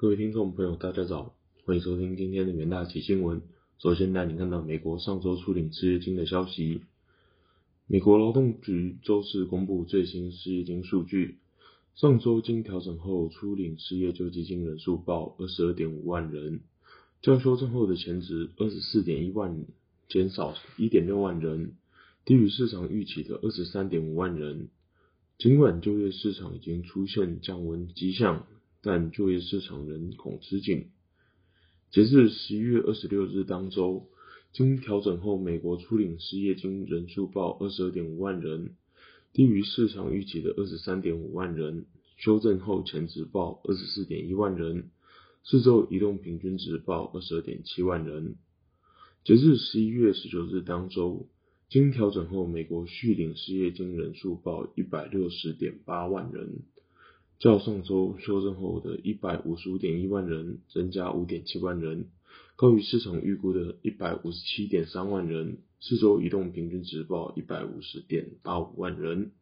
各位听众朋友，大家早，欢迎收听今天的元大旗新闻。首先带你看到美国上周初领失业金的消息。美国劳动局周四公布最新失业金数据，上周经调整后初领失业救济金人数报二十二点五万人，较修正后的前值二十四点一万减少一点六万人，低于市场预期的二十三点五万人。尽管就业市场已经出现降温迹象。但就业市场仍恐吃紧。截至十一月二十六日当周，经调整后，美国初领失业金人数报二十二点五万人，低于市场预期的二十三点五万人。修正后前值报二十四点一万人，四周移动平均值报二十二点七万人。截至十一月十九日当周，经调整后，美国续领失业金人数报一百六十点八万人。较上周修正后的一百五十五点一万人增加五点七万人，高于市场预估的一百五十七点三万人。四周移动平均值报一百五十点八五万人。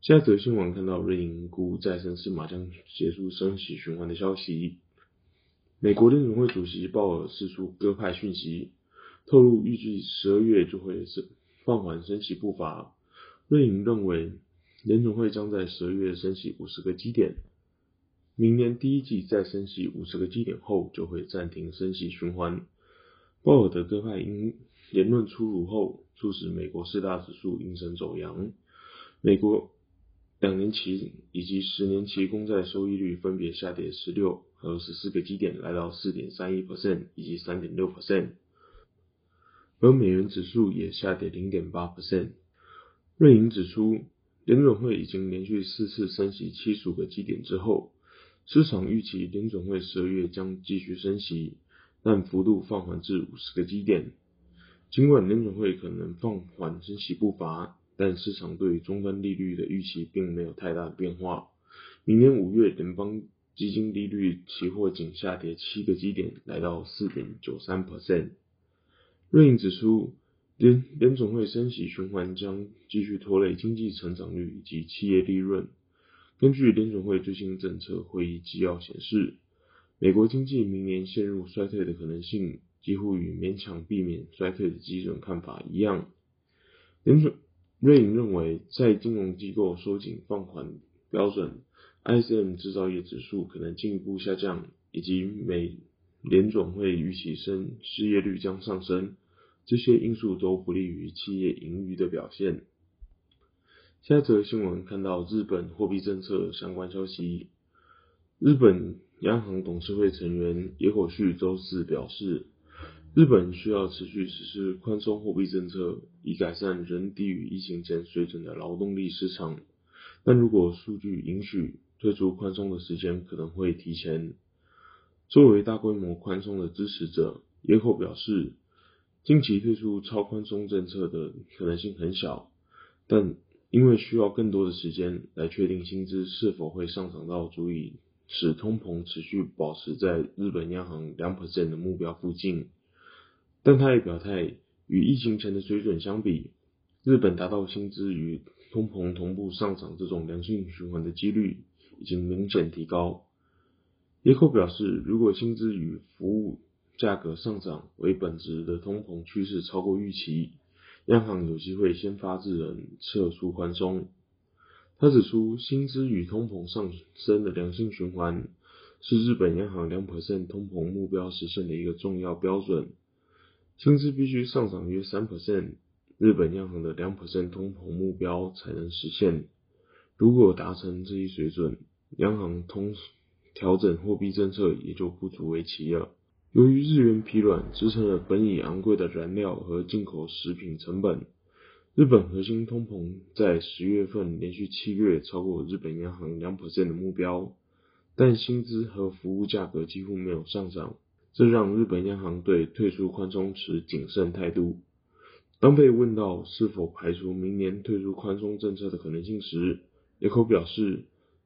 现在则新闻看到瑞银估再生是马将结束升息循环的消息。美国联准会主席鲍尔释出鸽派讯息，透露预计十二月就会是放缓升息步伐。瑞银认为。联总会将在十二月升息五十个基点，明年第一季再升息五十个基点后，就会暂停升息循环。鲍尔的鸽派因言论出炉后，促使美国四大指数应声走阳。美国两年期以及十年期公债收益率分别下跌十六和十四个基点，来到四点三一 percent 以及三点六 percent，而美元指数也下跌零点八 percent。瑞银指出。联准会已经连续四次升息七十五个基点之后，市场预期联准会十二月将继续升息，但幅度放缓至五十个基点。尽管联准会可能放缓升息步伐，但市场对终端利率的预期并没有太大的变化。明年五月联邦基金利率期货仅下跌七个基点，来到四点九三 percent。瑞银指出。联联总会升息循环将继续拖累经济成长率以及企业利润。根据联总会最新政策会议纪要显示，美国经济明年陷入衰退的可能性几乎与勉强避免衰退的基准看法一样。联总瑞银认为，在金融机构收紧放缓标准，ISM 制造业指数可能进一步下降，以及美联总会预期升失业率将上升。这些因素都不利于企业盈余的表现。下则新闻看到日本货币政策相关消息。日本央行董事会成员野口旭周四表示，日本需要持续实施宽松货币政策，以改善仍低于疫情前水准的劳动力市场。但如果数据允许，退出宽松的时间可能会提前。作为大规模宽松的支持者，野口表示。近期推出超宽松政策的可能性很小，但因为需要更多的时间来确定薪资是否会上涨到足以使通膨持续保持在日本央行两 percent 的目标附近。但他也表态，与疫情前的水准相比，日本达到薪资与通膨同步上涨这种良性循环的几率已经明显提高。野口表示，如果薪资与服务价格上涨为本质的通膨趋势超过预期，央行有机会先发制人撤出宽松。他指出，薪资与通膨上升的良性循环是日本央行两 percent 通膨目标实现的一个重要标准。薪资必须上涨约三 percent，日本央行的两 percent 通膨目标才能实现。如果达成这一水准，央行通调整货币政策也就不足为奇了。由于日元疲软，支撑了本已昂贵的燃料和进口食品成本。日本核心通膨在十月份连续七月超过日本央行两%的目标，但薪资和服务价格几乎没有上涨，这让日本央行对退出宽松持谨慎态度。当被问到是否排除明年退出宽松政策的可能性时，野口表示，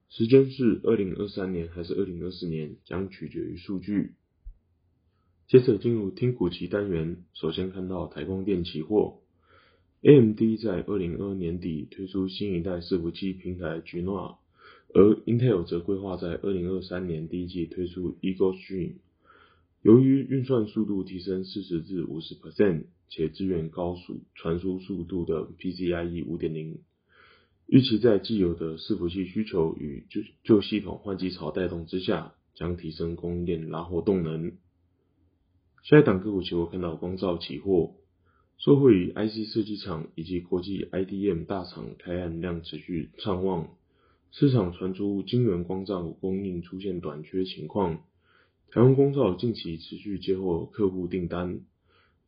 时间是二零二三年还是二零二四年，将取决于数据。接着进入听股期单元，首先看到台光电期货，AMD 在二零二二年底推出新一代伺服器平台 g n o a 而 Intel 则规划在二零二三年第一季推出 Eagle Stream。由于运算速度提升四十至五十 percent，且支援高速传输速度的 PCIe 五点零，预期在既有的伺服器需求与旧旧系统换机潮带动之下，将提升供应链拉货动能。下一档个股期货看到光照期货，受惠于 IC 设计厂以及国际 IDM 大厂开案量持续畅旺，市场传出晶圆光照供应出现短缺情况。台湾光照近期持续接获客户订单，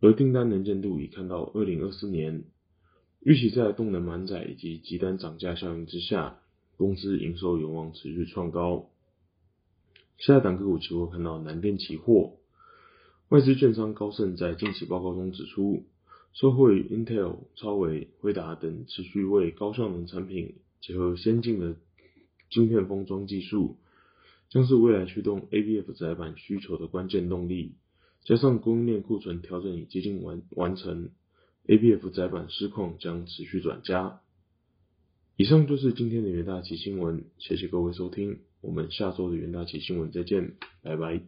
而订单能见度已看到二零二四年。预期在动能满载以及急单涨价效应之下，公司营收有望持续创高。下一档个股期货看到南电期货，外资券商高盛在近期报告中指出，受惠 Intel、超微、辉达等持续为高效能产品结合先进的晶片封装技术。将是未来驱动 ABF 窄板需求的关键动力，加上供应链库存调整已接近完完成，ABF 窄板市况将持续转佳。以上就是今天的元大旗新闻，谢谢各位收听，我们下周的元大旗新闻再见，拜拜。